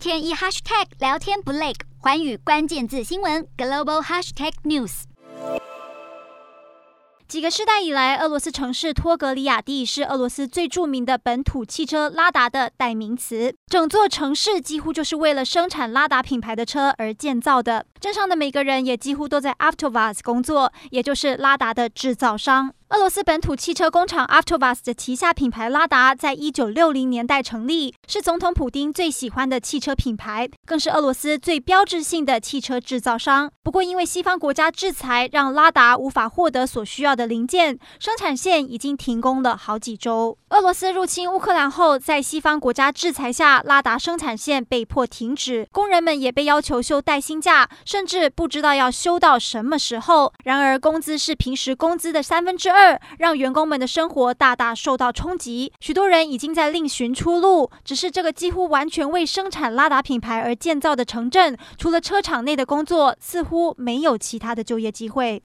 天一 hashtag 聊天不累，寰宇关键字新闻 global hashtag news。几个世代以来，俄罗斯城市托格里亚蒂是俄罗斯最著名的本土汽车拉达的代名词。整座城市几乎就是为了生产拉达品牌的车而建造的。镇上的每个人也几乎都在 Avtovaz 工作，也就是拉达的制造商。俄罗斯本土汽车工厂 Avtovaz 的旗下品牌拉达，在一九六零年代成立，是总统普丁最喜欢的汽车品牌，更是俄罗斯最标志性的汽车制造商。不过，因为西方国家制裁，让拉达无法获得所需要的零件，生产线已经停工了好几周。俄罗斯入侵乌克兰后，在西方国家制裁下，拉达生产线被迫停止，工人们也被要求休带薪假，甚至不知道要休到什么时候。然而，工资是平时工资的三分之二。二让员工们的生活大大受到冲击，许多人已经在另寻出路。只是这个几乎完全为生产拉达品牌而建造的城镇，除了车厂内的工作，似乎没有其他的就业机会。